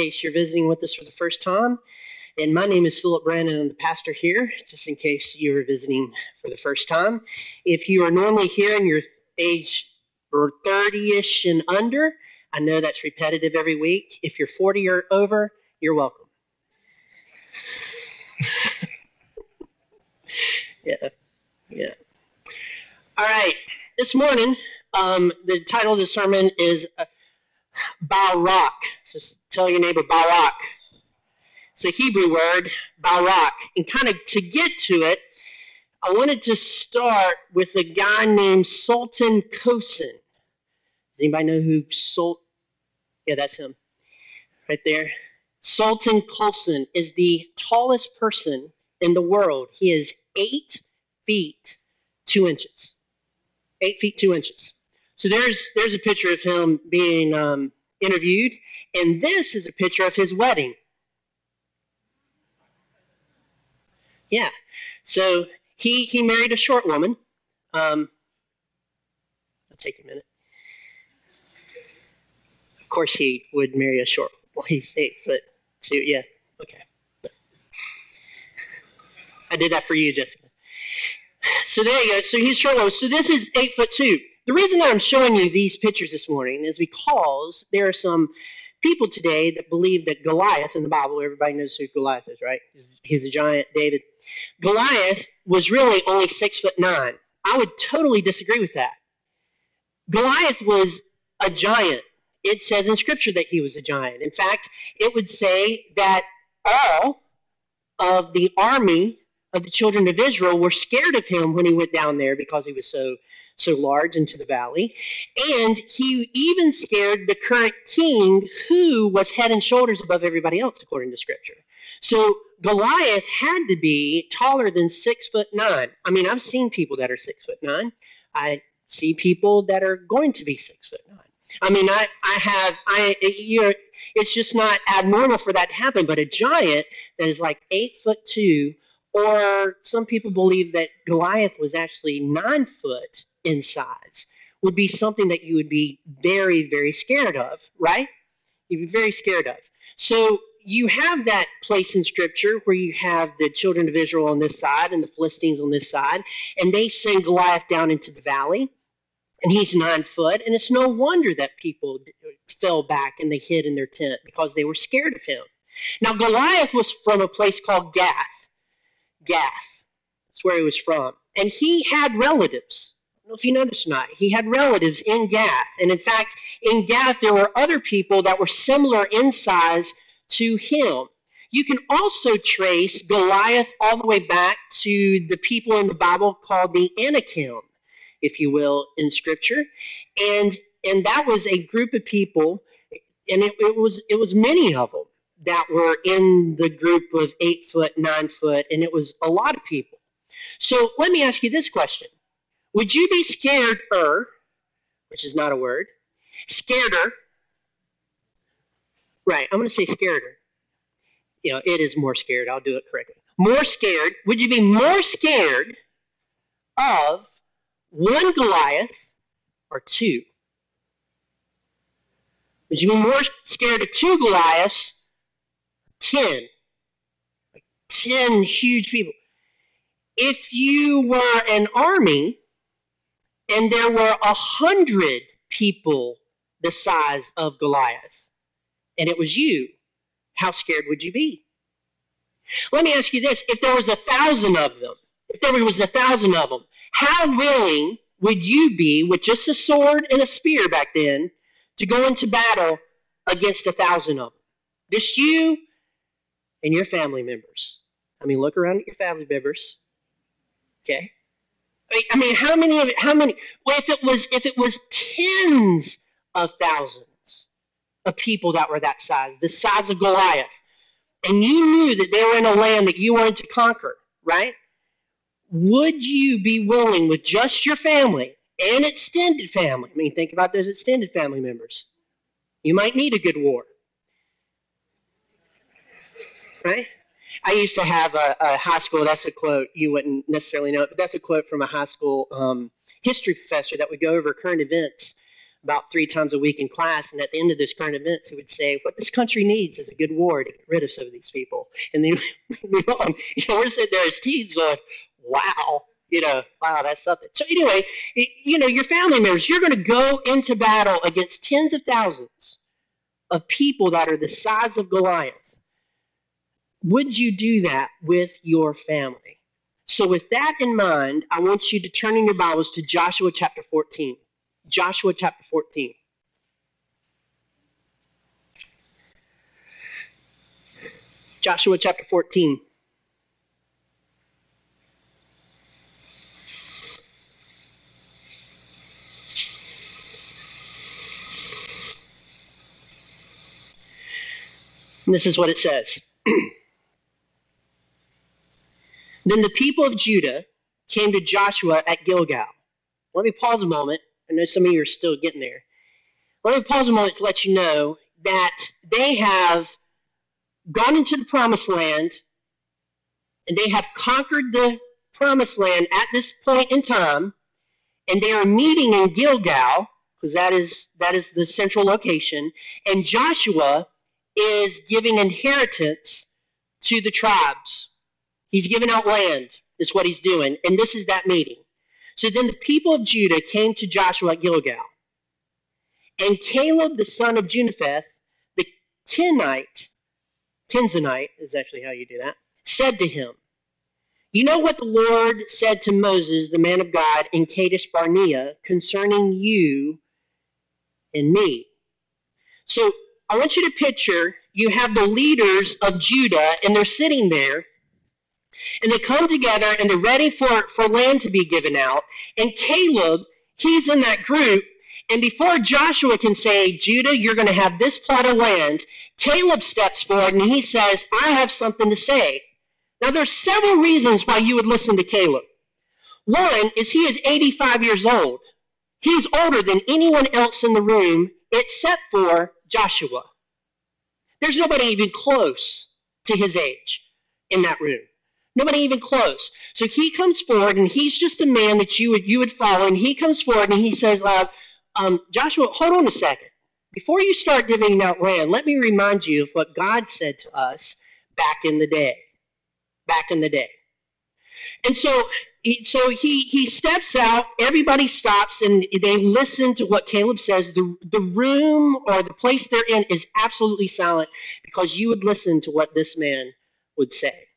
case you're visiting with us for the first time. And my name is Philip Brandon. I'm the pastor here, just in case you are visiting for the first time. If you are normally here and you're age or 30 ish and under, I know that's repetitive every week. If you're 40 or over, you're welcome. yeah, yeah. All right. This morning, um, the title of the sermon is uh, Barak. So tell your neighbor Barak. It's a Hebrew word, Barak. And kind of to get to it, I wanted to start with a guy named Sultan Kösen. Does anybody know who Sultan? Yeah, that's him. Right there. Sultan Kösen is the tallest person in the world. He is eight feet two inches. Eight feet two inches. So there's there's a picture of him being um, interviewed, and this is a picture of his wedding. Yeah. So he he married a short woman. Um, I'll take a minute. Of course, he would marry a short. Well, he's eight foot two. Yeah. Okay. I did that for you, Jessica. So there you go. So he's short. So this is eight foot two. The reason that I'm showing you these pictures this morning is because there are some people today that believe that Goliath in the Bible, everybody knows who Goliath is, right? He's a giant, David. Goliath was really only six foot nine. I would totally disagree with that. Goliath was a giant. It says in Scripture that he was a giant. In fact, it would say that all of the army of the children of Israel were scared of him when he went down there because he was so so large into the valley. And he even scared the current king, who was head and shoulders above everybody else, according to scripture. So Goliath had to be taller than six foot nine. I mean, I've seen people that are six foot nine. I see people that are going to be six foot nine. I mean, I, I have, I, you know, it's just not abnormal for that to happen. But a giant that is like eight foot two, or some people believe that Goliath was actually nine foot in size would be something that you would be very, very scared of, right? You'd be very scared of. So you have that place in Scripture where you have the children of Israel on this side and the Philistines on this side, and they send Goliath down into the valley, and he's nine foot, and it's no wonder that people fell back and they hid in their tent because they were scared of him. Now, Goliath was from a place called Gath. Gath. That's where he was from. And he had relatives know if you know this or not. He had relatives in Gath. And in fact, in Gath, there were other people that were similar in size to him. You can also trace Goliath all the way back to the people in the Bible called the Anakim, if you will, in Scripture. And, and that was a group of people, and it, it, was, it was many of them that were in the group of eight foot, nine foot, and it was a lot of people. So let me ask you this question would you be scared-er, which is not a word, scared-er? Right, I'm going to say scared-er. You know, it is more scared. I'll do it correctly. More scared. Would you be more scared of one Goliath or two? Would you be more scared of two Goliaths? Ten. Like ten huge people. If you were an army, and there were a hundred people the size of Goliath, and it was you, how scared would you be? Let me ask you this if there was a thousand of them, if there was a thousand of them, how willing would you be with just a sword and a spear back then to go into battle against a thousand of them? Just you and your family members. I mean, look around at your family members. Okay? I mean, how many of it, how many? Well, if it was if it was tens of thousands of people that were that size, the size of Goliath, and you knew that they were in a land that you wanted to conquer, right? Would you be willing with just your family and extended family? I mean, think about those extended family members. You might need a good war. Right? I used to have a, a, high school, that's a quote, you wouldn't necessarily know it, but that's a quote from a high school um, history professor that would go over current events about three times a week in class. And at the end of those current events, he would say, What this country needs is a good war to get rid of some of these people. And then. You know, we're sitting there as teens going, Wow, you know, wow, that's something. So, anyway, you know, your family members, you're going to go into battle against tens of thousands of people that are the size of Goliath. Would you do that with your family? So, with that in mind, I want you to turn in your Bibles to Joshua chapter 14. Joshua chapter 14. Joshua chapter 14. And this is what it says. then the people of Judah came to Joshua at Gilgal. Let me pause a moment. I know some of you are still getting there. Let me pause a moment to let you know that they have gone into the promised land and they have conquered the promised land at this point in time, and they are meeting in Gilgal, because that is that is the central location, and Joshua is giving inheritance to the tribes. He's giving out land, is what he's doing. And this is that meeting. So then the people of Judah came to Joshua at Gilgal. And Caleb, the son of Jephunneh, the Kenite, Kenizzite is actually how you do that, said to him, You know what the Lord said to Moses, the man of God, in Kadesh Barnea concerning you and me. So I want you to picture you have the leaders of Judah, and they're sitting there, and they come together and they're ready for, for land to be given out. And Caleb, he's in that group. And before Joshua can say, Judah, you're going to have this plot of land, Caleb steps forward and he says, I have something to say. Now, there's several reasons why you would listen to Caleb. One is he is 85 years old. He's older than anyone else in the room except for Joshua. There's nobody even close to his age in that room. Nobody even close. So he comes forward, and he's just a man that you would you would follow. And he comes forward, and he says, uh, um, "Joshua, hold on a second. Before you start giving out land, let me remind you of what God said to us back in the day. Back in the day. And so so he he steps out everybody stops and they listen to what caleb says the, the room or the place they're in is absolutely silent because you would listen to what this man would say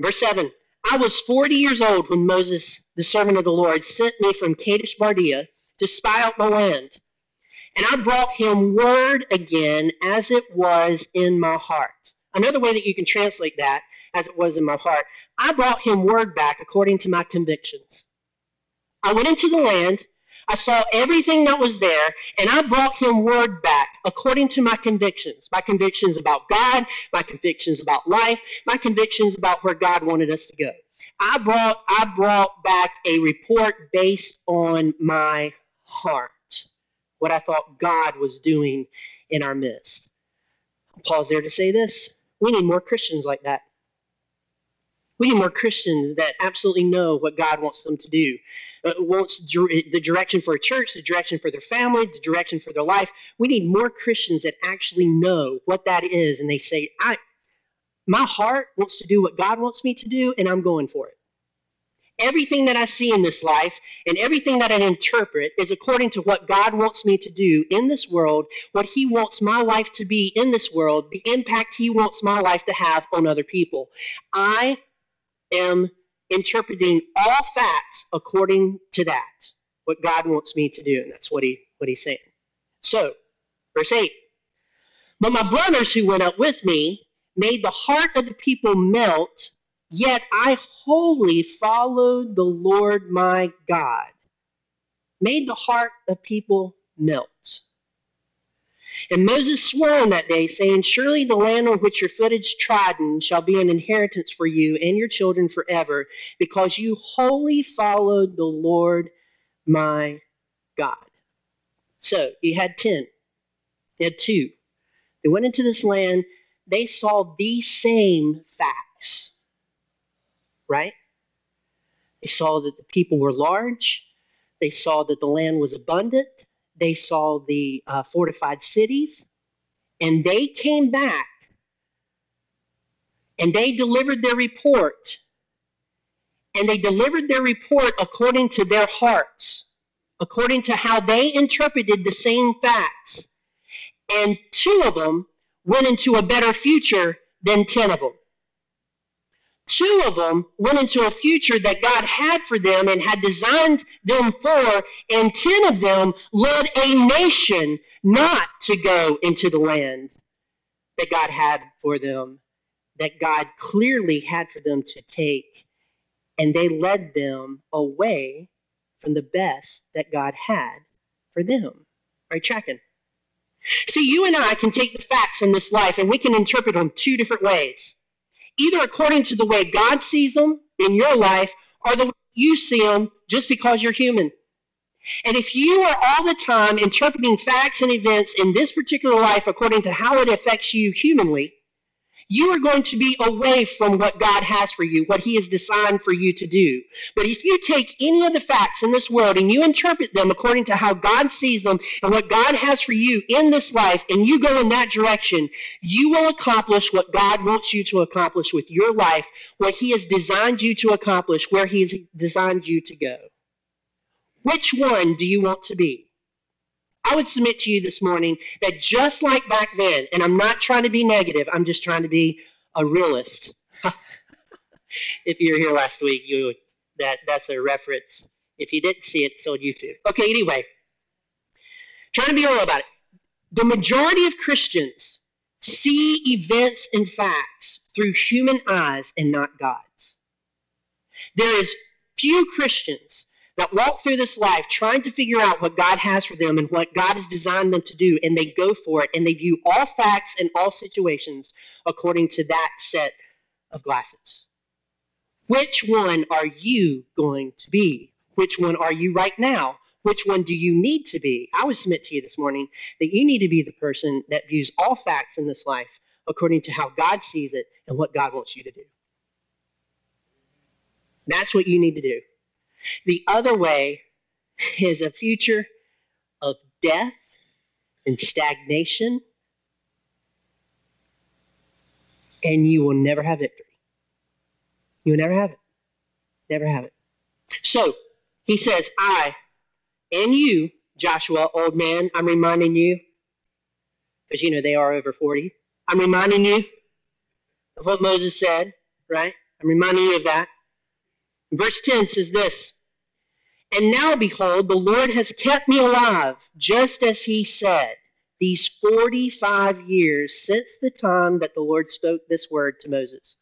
verse 7 i was 40 years old when moses the servant of the lord sent me from kadesh barnea to spy out the land and i brought him word again as it was in my heart another way that you can translate that as it was in my heart. I brought him word back according to my convictions. I went into the land, I saw everything that was there, and I brought him word back according to my convictions. My convictions about God, my convictions about life, my convictions about where God wanted us to go. I brought I brought back a report based on my heart, what I thought God was doing in our midst. Pause there to say this. We need more Christians like that. We need more Christians that absolutely know what God wants them to do, uh, wants the direction for a church, the direction for their family, the direction for their life. We need more Christians that actually know what that is, and they say, "I, my heart wants to do what God wants me to do, and I'm going for it." Everything that I see in this life and everything that I interpret is according to what God wants me to do in this world, what He wants my life to be in this world, the impact He wants my life to have on other people. I am interpreting all facts according to that, what God wants me to do. And that's what, he, what he's saying. So, verse 8. But my brothers who went up with me made the heart of the people melt, yet I wholly followed the Lord my God. Made the heart of people melt. And Moses swore on that day, saying, Surely the land on which your foot is trodden shall be an inheritance for you and your children forever, because you wholly followed the Lord my God. So he had 10, he had two. They went into this land, they saw the same facts, right? They saw that the people were large, they saw that the land was abundant, they saw the uh, fortified cities, and they came back and they delivered their report. And they delivered their report according to their hearts, according to how they interpreted the same facts. And two of them went into a better future than 10 of them. Two of them went into a future that God had for them and had designed them for, and 10 of them led a nation not to go into the land that God had for them, that God clearly had for them to take. And they led them away from the best that God had for them. Are you tracking? See, you and I can take the facts in this life and we can interpret them two different ways. Either according to the way God sees them in your life or the way you see them just because you're human. And if you are all the time interpreting facts and events in this particular life according to how it affects you humanly, you are going to be away from what God has for you, what He has designed for you to do. But if you take any of the facts in this world and you interpret them according to how God sees them and what God has for you in this life, and you go in that direction, you will accomplish what God wants you to accomplish with your life, what He has designed you to accomplish, where He has designed you to go. Which one do you want to be? I would submit to you this morning that just like back then, and I'm not trying to be negative, I'm just trying to be a realist. if you were here last week, you that that's a reference. If you didn't see it, it's on YouTube. Okay, anyway, trying to be real about it. The majority of Christians see events and facts through human eyes and not God's. There is few Christians that walk through this life trying to figure out what God has for them and what God has designed them to do, and they go for it and they view all facts and all situations according to that set of glasses. Which one are you going to be? Which one are you right now? Which one do you need to be? I would submit to you this morning that you need to be the person that views all facts in this life according to how God sees it and what God wants you to do. That's what you need to do. The other way is a future of death and stagnation, and you will never have victory. You will never have it. Never have it. So he says, I and you, Joshua, old man, I'm reminding you, because you know they are over 40. I'm reminding you of what Moses said, right? I'm reminding you of that. Verse 10 says this And now, behold, the Lord has kept me alive, just as he said, these 45 years since the time that the Lord spoke this word to Moses,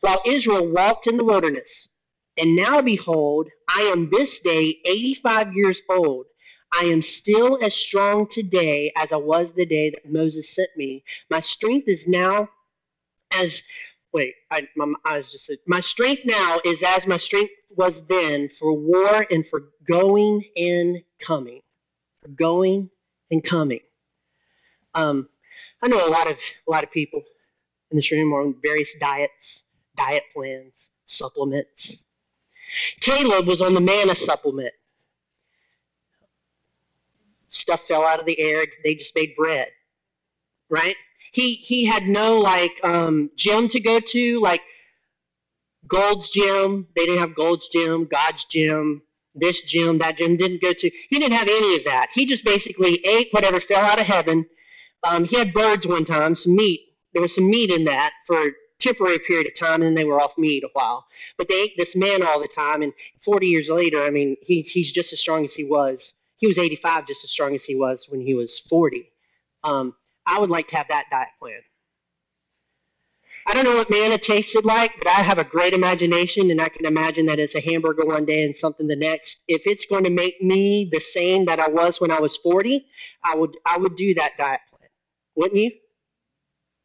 while Israel walked in the wilderness. And now, behold, I am this day 85 years old. I am still as strong today as I was the day that Moses sent me. My strength is now as wait, I, my eyes just said, my strength now is as my strength was then for war and for going and coming. For going and coming. Um, I know a lot of a lot of people in this room are on various diets, diet plans, supplements. Caleb was on the manna supplement. Stuff fell out of the air. They just made bread, right? He he had no like um, gym to go to, like Gold's Gym. They didn't have Gold's Gym, God's Gym, this gym, that gym. Didn't go to. He didn't have any of that. He just basically ate whatever fell out of heaven. Um, he had birds one time, some meat. There was some meat in that for a temporary period of time, and they were off meat a while. But they ate this man all the time, and 40 years later, I mean, he, he's just as strong as he was. He was 85, just as strong as he was when he was 40. Um, I would like to have that diet plan. I don't know what manna tasted like, but I have a great imagination, and I can imagine that it's a hamburger one day and something the next. If it's going to make me the same that I was when I was 40, I would I would do that diet plan. Wouldn't you?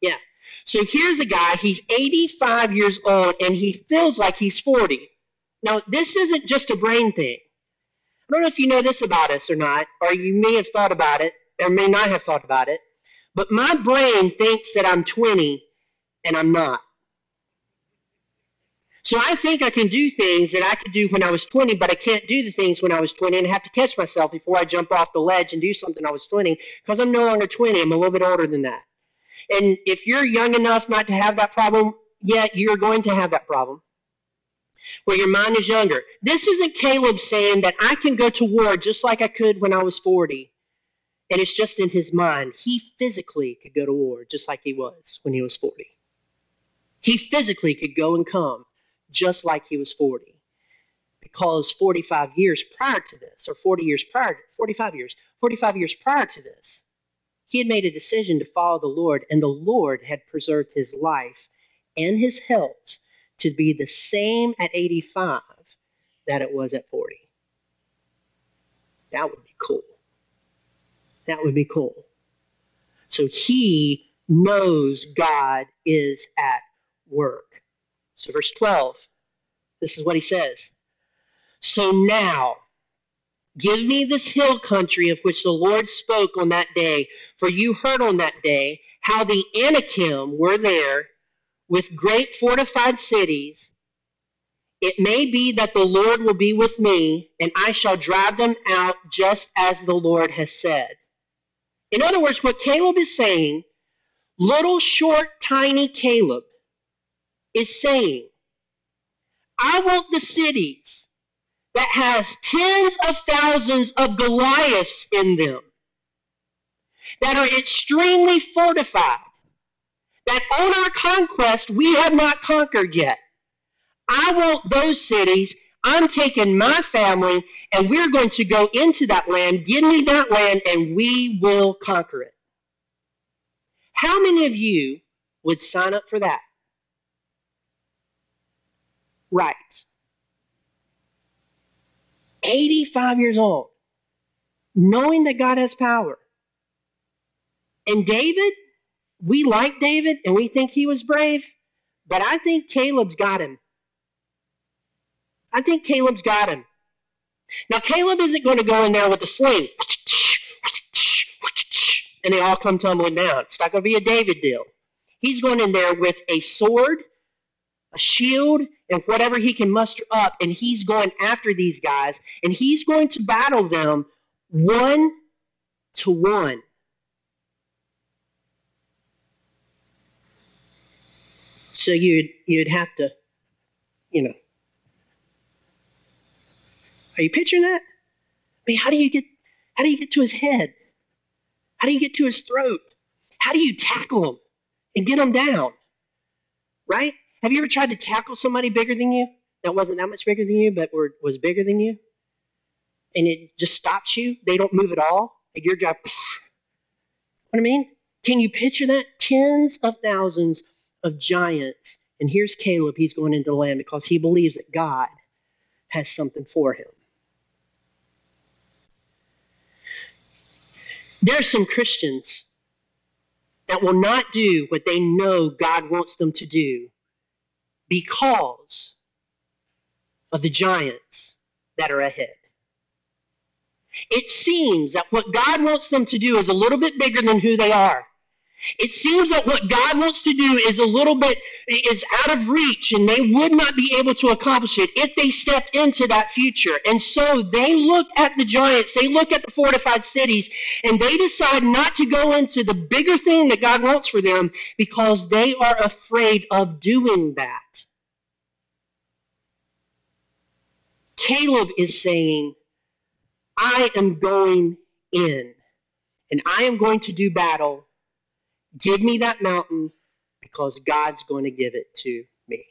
Yeah. So here's a guy, he's 85 years old, and he feels like he's 40. Now, this isn't just a brain thing. I don't know if you know this about us or not, or you may have thought about it, or may not have thought about it. But my brain thinks that I'm 20 and I'm not. So I think I can do things that I could do when I was 20, but I can't do the things when I was 20 and I have to catch myself before I jump off the ledge and do something I was 20 because I'm no longer 20. I'm a little bit older than that. And if you're young enough not to have that problem yet, you're going to have that problem where your mind is younger. This isn't Caleb saying that I can go to war just like I could when I was 40. And it's just in his mind. He physically could go to war just like he was when he was 40. He physically could go and come just like he was 40. Because 45 years prior to this, or 40 years prior, 45 years, 45 years prior to this, he had made a decision to follow the Lord, and the Lord had preserved his life and his health to be the same at 85 that it was at 40. That would be cool. That would be cool. So he knows God is at work. So, verse 12, this is what he says. So now, give me this hill country of which the Lord spoke on that day, for you heard on that day how the Anakim were there with great fortified cities. It may be that the Lord will be with me, and I shall drive them out just as the Lord has said. In other words, what Caleb is saying, little short, tiny Caleb is saying, I want the cities that has tens of thousands of Goliaths in them, that are extremely fortified, that on our conquest we have not conquered yet. I want those cities. I'm taking my family and we're going to go into that land. Give me that land and we will conquer it. How many of you would sign up for that? right. 85 years old, knowing that God has power. And David, we like David and we think he was brave, but I think Caleb's got him. I think Caleb's got him. Now, Caleb isn't going to go in there with a sling and they all come tumbling down. It's not going to be a David deal. He's going in there with a sword, a shield, and whatever he can muster up, and he's going after these guys, and he's going to battle them one to one. So you'd you'd have to, you know. Are you picturing that? I mean, how do you get how do you get to his head? How do you get to his throat? How do you tackle him and get him down? Right? Have you ever tried to tackle somebody bigger than you that wasn't that much bigger than you, but were, was bigger than you? And it just stops you? They don't move at all? And you're just, what I mean? Can you picture that? Tens of thousands of giants. And here's Caleb. He's going into the land because he believes that God has something for him. There are some Christians that will not do what they know God wants them to do because of the giants that are ahead. It seems that what God wants them to do is a little bit bigger than who they are. It seems that what God wants to do is a little bit is out of reach and they would not be able to accomplish it if they stepped into that future. And so they look at the giants, they look at the fortified cities, and they decide not to go into the bigger thing that God wants for them because they are afraid of doing that. Caleb is saying, I am going in and I am going to do battle Give me that mountain because God's going to give it to me.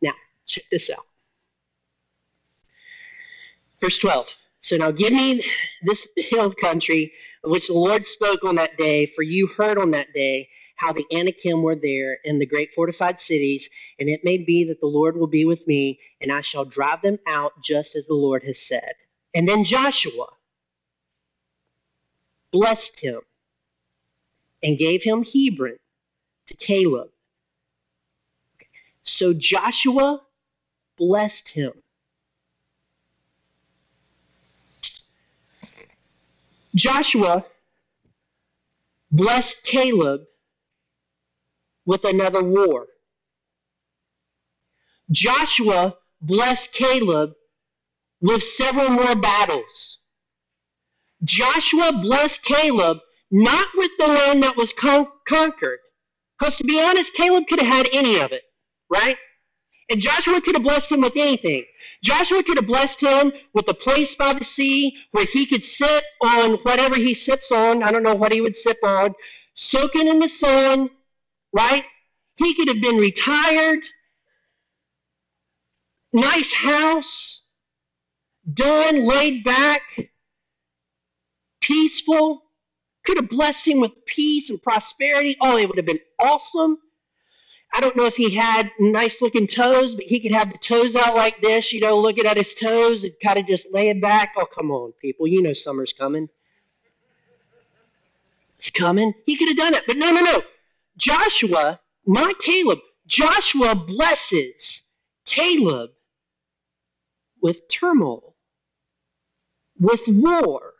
Now, check this out. Verse 12. So now give me this hill country which the Lord spoke on that day, for you heard on that day how the Anakim were there in the great fortified cities, and it may be that the Lord will be with me, and I shall drive them out just as the Lord has said. And then Joshua blessed him and gave him Hebron to Caleb. So Joshua blessed him. Joshua blessed Caleb with another war. Joshua blessed Caleb with several more battles. Joshua blessed Caleb not with the land that was con- conquered. Because to be honest, Caleb could have had any of it, right? And Joshua could have blessed him with anything. Joshua could have blessed him with a place by the sea where he could sit on whatever he sips on. I don't know what he would sip on, soaking in the sun, right? He could have been retired, nice house, done, laid back, peaceful. Could have blessed him with peace and prosperity. Oh, it would have been awesome. I don't know if he had nice looking toes, but he could have the toes out like this, you know, looking at his toes and kind of just laying back. Oh, come on, people. You know summer's coming. It's coming. He could have done it. But no, no, no. Joshua, not Caleb, Joshua blesses Caleb with turmoil, with war,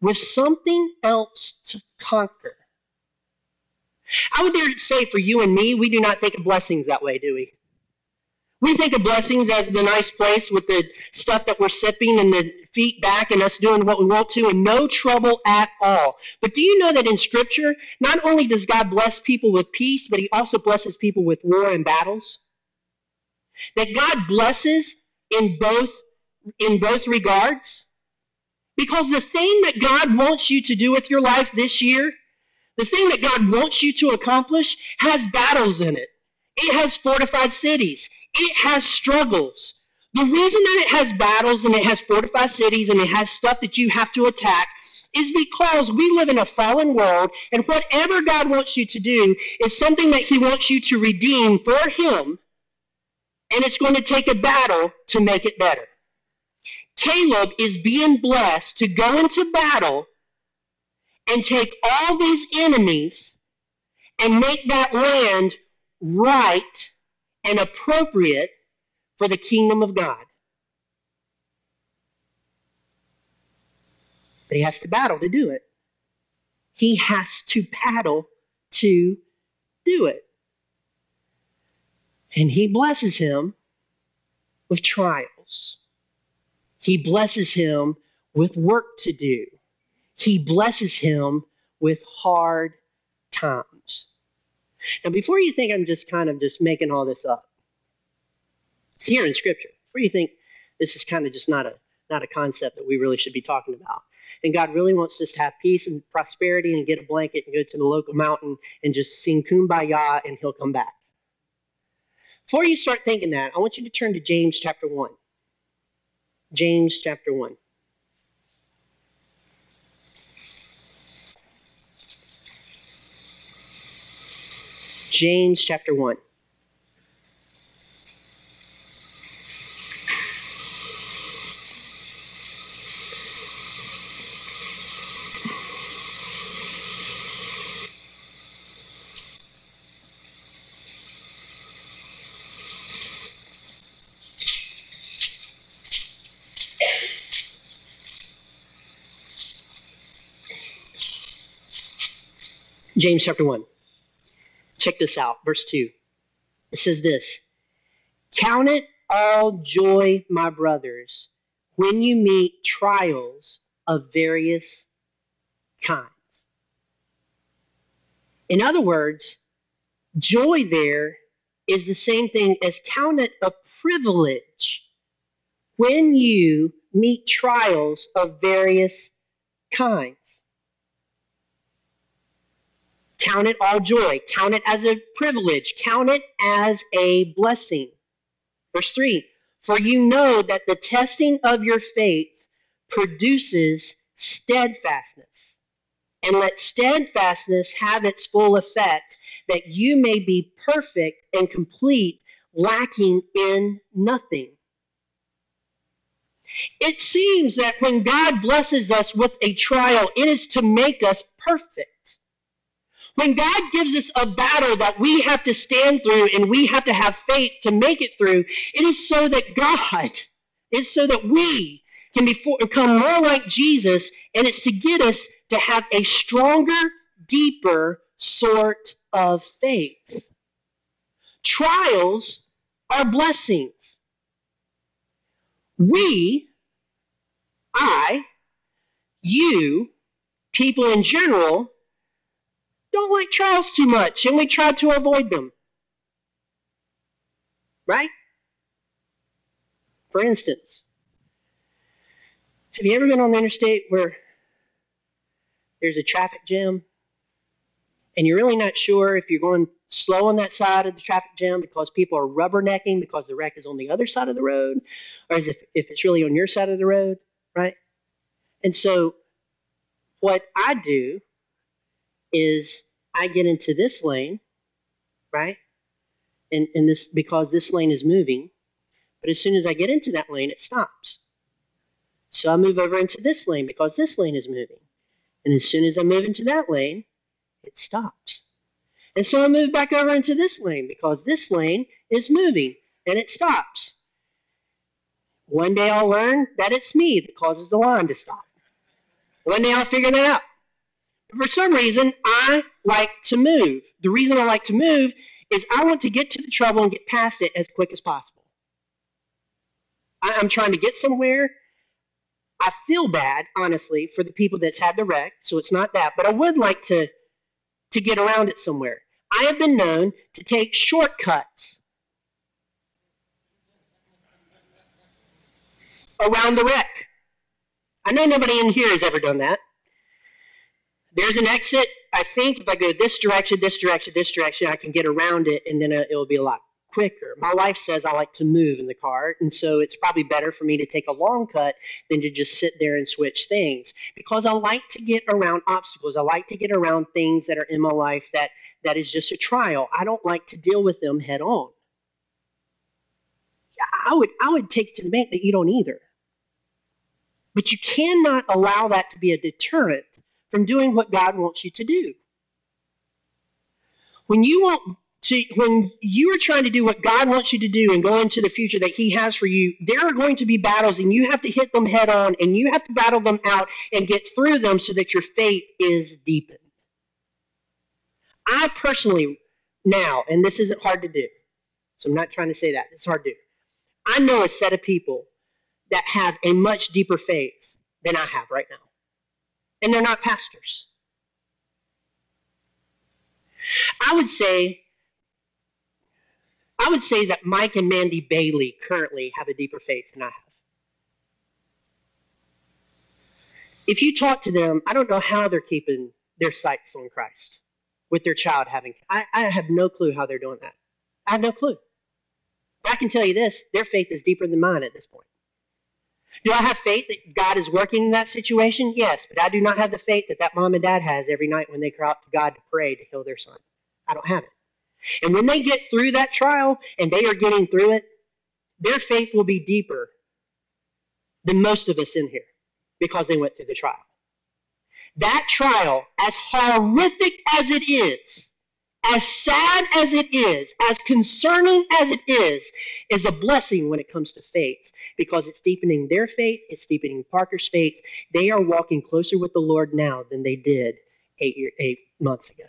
with something else to conquer. I would dare say for you and me, we do not think of blessings that way, do we? We think of blessings as the nice place with the stuff that we're sipping and the feet back and us doing what we want to and no trouble at all. But do you know that in Scripture, not only does God bless people with peace, but He also blesses people with war and battles? That God blesses in both, in both regards? Because the thing that God wants you to do with your life this year the thing that God wants you to accomplish has battles in it. It has fortified cities. It has struggles. The reason that it has battles and it has fortified cities and it has stuff that you have to attack is because we live in a fallen world and whatever God wants you to do is something that he wants you to redeem for him and it's going to take a battle to make it better. Caleb is being blessed to go into battle and take all these enemies and make that land right and appropriate for the kingdom of God. But he has to battle to do it. He has to paddle to do it. And he blesses him with trials. He blesses him with work to do he blesses him with hard times. Now, before you think I'm just kind of just making all this up, it's here in Scripture. Before you think this is kind of just not a not a concept that we really should be talking about. And God really wants us to have peace and prosperity and get a blanket and go to the local mountain and just sing kumbaya and he'll come back. Before you start thinking that, I want you to turn to James chapter 1. James chapter 1. James chapter 1. James chapter 1. Check this out, verse 2. It says this Count it all joy, my brothers, when you meet trials of various kinds. In other words, joy there is the same thing as count it a privilege when you meet trials of various kinds. Count it all joy. Count it as a privilege. Count it as a blessing. Verse 3 For you know that the testing of your faith produces steadfastness. And let steadfastness have its full effect, that you may be perfect and complete, lacking in nothing. It seems that when God blesses us with a trial, it is to make us perfect. When God gives us a battle that we have to stand through and we have to have faith to make it through, it is so that God, it's so that we can become more like Jesus, and it's to get us to have a stronger, deeper sort of faith. Trials are blessings. We, I, you, people in general, don't like trials too much, and we try to avoid them. Right? For instance, have you ever been on the interstate where there's a traffic jam and you're really not sure if you're going slow on that side of the traffic jam because people are rubbernecking because the wreck is on the other side of the road, or if, if it's really on your side of the road, right? And so what I do is I get into this lane, right? And, and this because this lane is moving, but as soon as I get into that lane, it stops. So I move over into this lane because this lane is moving. And as soon as I move into that lane, it stops. And so I move back over into this lane because this lane is moving and it stops. One day I'll learn that it's me that causes the line to stop. One day I'll figure that out. For some reason, I like to move. The reason I like to move is I want to get to the trouble and get past it as quick as possible. I'm trying to get somewhere. I feel bad, honestly, for the people that's had the wreck, so it's not that, but I would like to, to get around it somewhere. I have been known to take shortcuts around the wreck. I know nobody in here has ever done that. There's an exit. I think if I go this direction, this direction, this direction, I can get around it, and then uh, it will be a lot quicker. My wife says I like to move in the car, and so it's probably better for me to take a long cut than to just sit there and switch things because I like to get around obstacles. I like to get around things that are in my life that that is just a trial. I don't like to deal with them head on. I would I would take to the bank that you don't either. But you cannot allow that to be a deterrent from doing what God wants you to do. When you want to, when you are trying to do what God wants you to do and go into the future that He has for you, there are going to be battles and you have to hit them head on and you have to battle them out and get through them so that your faith is deepened. I personally, now, and this isn't hard to do, so I'm not trying to say that, it's hard to do. I know a set of people that have a much deeper faith than I have right now, and they're not pastors. I would say I would say that Mike and Mandy Bailey currently have a deeper faith than I have. If you talk to them, I don't know how they're keeping their sights on Christ with their child having. I, I have no clue how they're doing that. I have no clue. But I can tell you this their faith is deeper than mine at this point. Do I have faith that God is working in that situation? Yes, but I do not have the faith that that mom and dad has every night when they cry out to God to pray to heal their son. I don't have it. And when they get through that trial and they are getting through it, their faith will be deeper than most of us in here because they went through the trial. That trial, as horrific as it is, as sad as it is, as concerning as it is, is a blessing when it comes to faith because it's deepening their faith, it's deepening Parker's faith. They are walking closer with the Lord now than they did eight, year, eight months ago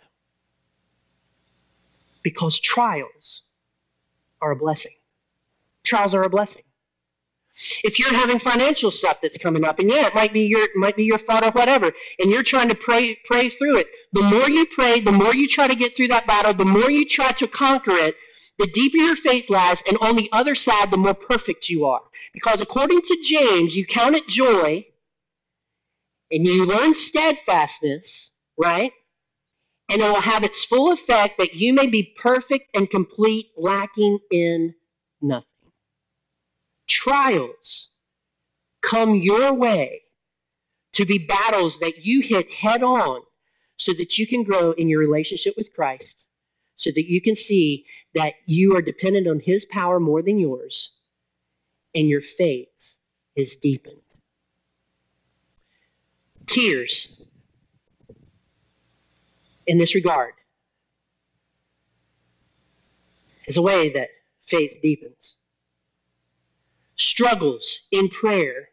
because trials are a blessing. Trials are a blessing. If you're having financial stuff that's coming up, and yeah, it might be your it might be your thought or whatever, and you're trying to pray pray through it. The more you pray, the more you try to get through that battle, the more you try to conquer it, the deeper your faith lies, and on the other side, the more perfect you are. Because according to James, you count it joy, and you learn steadfastness, right? and it will have its full effect that you may be perfect and complete, lacking in nothing. Trials come your way to be battles that you hit head on so that you can grow in your relationship with Christ, so that you can see that you are dependent on His power more than yours, and your faith is deepened. Tears in this regard is a way that faith deepens. Struggles in prayer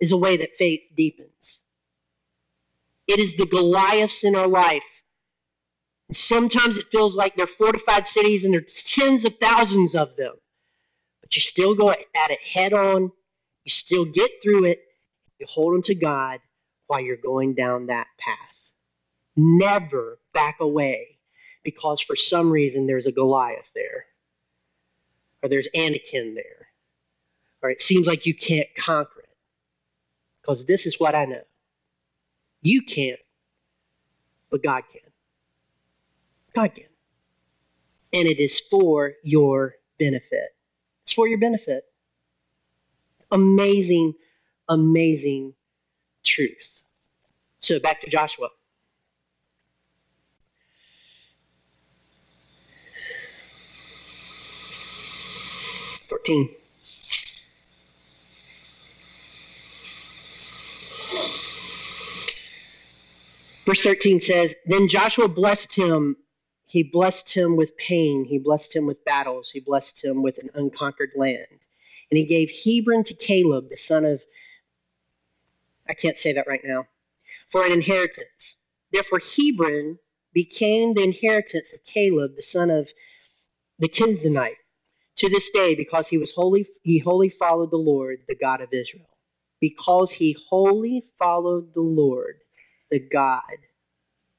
is a way that faith deepens. It is the Goliaths in our life Sometimes it feels like they're fortified cities and there's tens of thousands of them. But you still go at it head on. You still get through it. You hold on to God while you're going down that path. Never back away because for some reason there's a Goliath there, or there's Anakim there, or it seems like you can't conquer it. Because this is what I know you can't, but God can. God can. And it is for your benefit. It's for your benefit. Amazing, amazing truth. So back to Joshua. Fourteen. Verse 13 says, Then Joshua blessed him he blessed him with pain. He blessed him with battles. He blessed him with an unconquered land. And he gave Hebron to Caleb, the son of, I can't say that right now, for an inheritance. Therefore, Hebron became the inheritance of Caleb, the son of the Kenizzite, to this day, because he was holy, he wholly followed the Lord, the God of Israel. Because he wholly followed the Lord, the God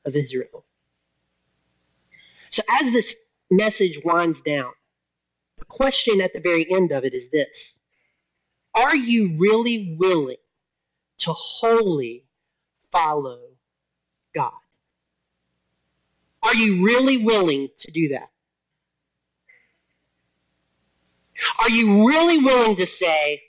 of Israel. So, as this message winds down, the question at the very end of it is this Are you really willing to wholly follow God? Are you really willing to do that? Are you really willing to say,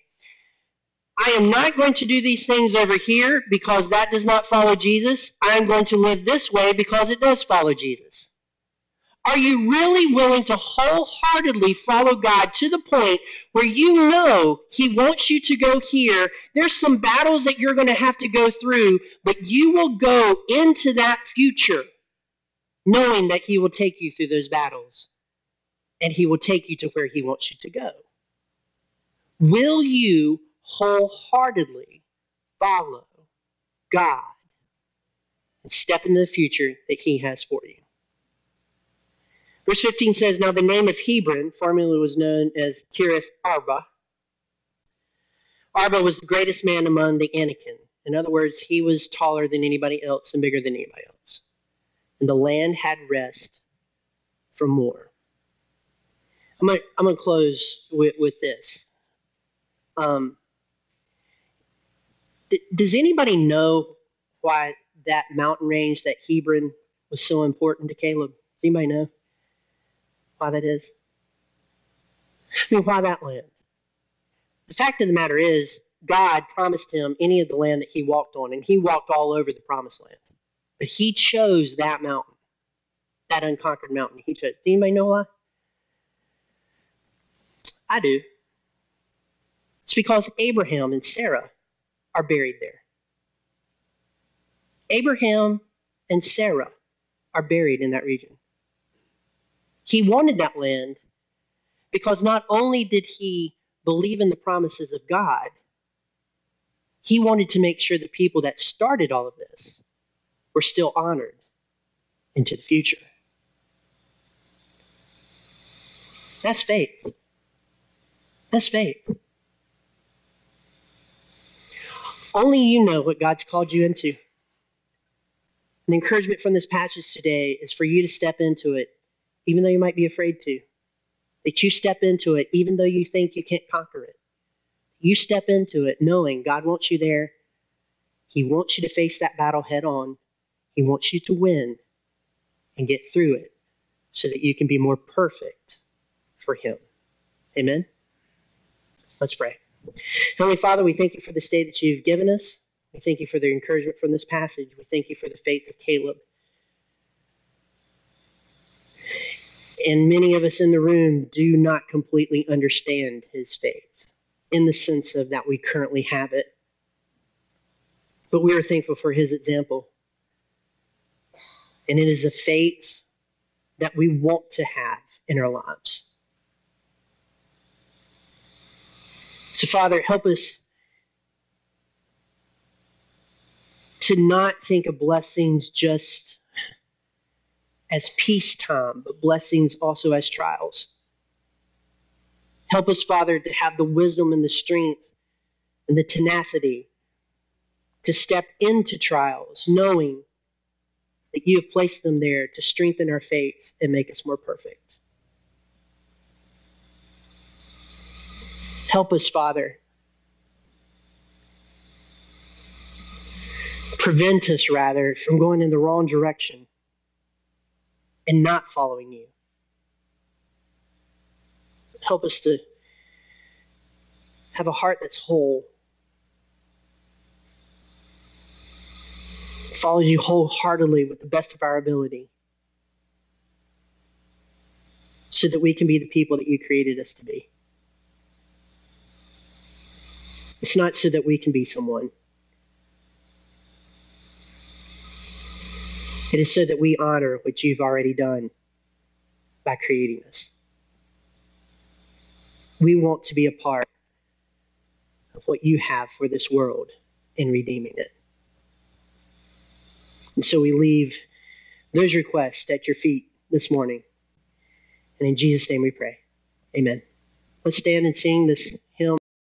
I am not going to do these things over here because that does not follow Jesus. I am going to live this way because it does follow Jesus. Are you really willing to wholeheartedly follow God to the point where you know He wants you to go here? There's some battles that you're going to have to go through, but you will go into that future knowing that He will take you through those battles and He will take you to where He wants you to go. Will you wholeheartedly follow God and step into the future that He has for you? Verse 15 says, Now the name of Hebron formerly was known as Kiriath Arba. Arba was the greatest man among the Anakim. In other words, he was taller than anybody else and bigger than anybody else. And the land had rest from war. I'm going to close with, with this. Um, does anybody know why that mountain range, that Hebron, was so important to Caleb? Does anybody know? why that is? I mean, why that land? The fact of the matter is, God promised him any of the land that he walked on, and he walked all over the promised land. But he chose that mountain, that unconquered mountain. He chose. Do anybody know why? I do. It's because Abraham and Sarah are buried there. Abraham and Sarah are buried in that region. He wanted that land because not only did he believe in the promises of God, he wanted to make sure the people that started all of this were still honored into the future. That's faith. That's faith. Only you know what God's called you into. An encouragement from this passage today is for you to step into it even though you might be afraid to. That you step into it, even though you think you can't conquer it. You step into it knowing God wants you there. He wants you to face that battle head on. He wants you to win and get through it so that you can be more perfect for Him. Amen? Let's pray. Heavenly Father, we thank you for this day that you've given us. We thank you for the encouragement from this passage. We thank you for the faith of Caleb. and many of us in the room do not completely understand his faith in the sense of that we currently have it. But we are thankful for his example. And it is a faith that we want to have in our lives. So, Father, help us to not think of blessings just as peacetime, but blessings also as trials. Help us, Father, to have the wisdom and the strength and the tenacity to step into trials, knowing that you have placed them there to strengthen our faith and make us more perfect. Help us, Father. Prevent us, rather, from going in the wrong direction and not following you. Help us to have a heart that's whole follows you wholeheartedly with the best of our ability so that we can be the people that you created us to be. It's not so that we can be someone. It is so that we honor what you've already done by creating us. We want to be a part of what you have for this world in redeeming it. And so we leave those requests at your feet this morning. And in Jesus' name we pray. Amen. Let's stand and sing this hymn.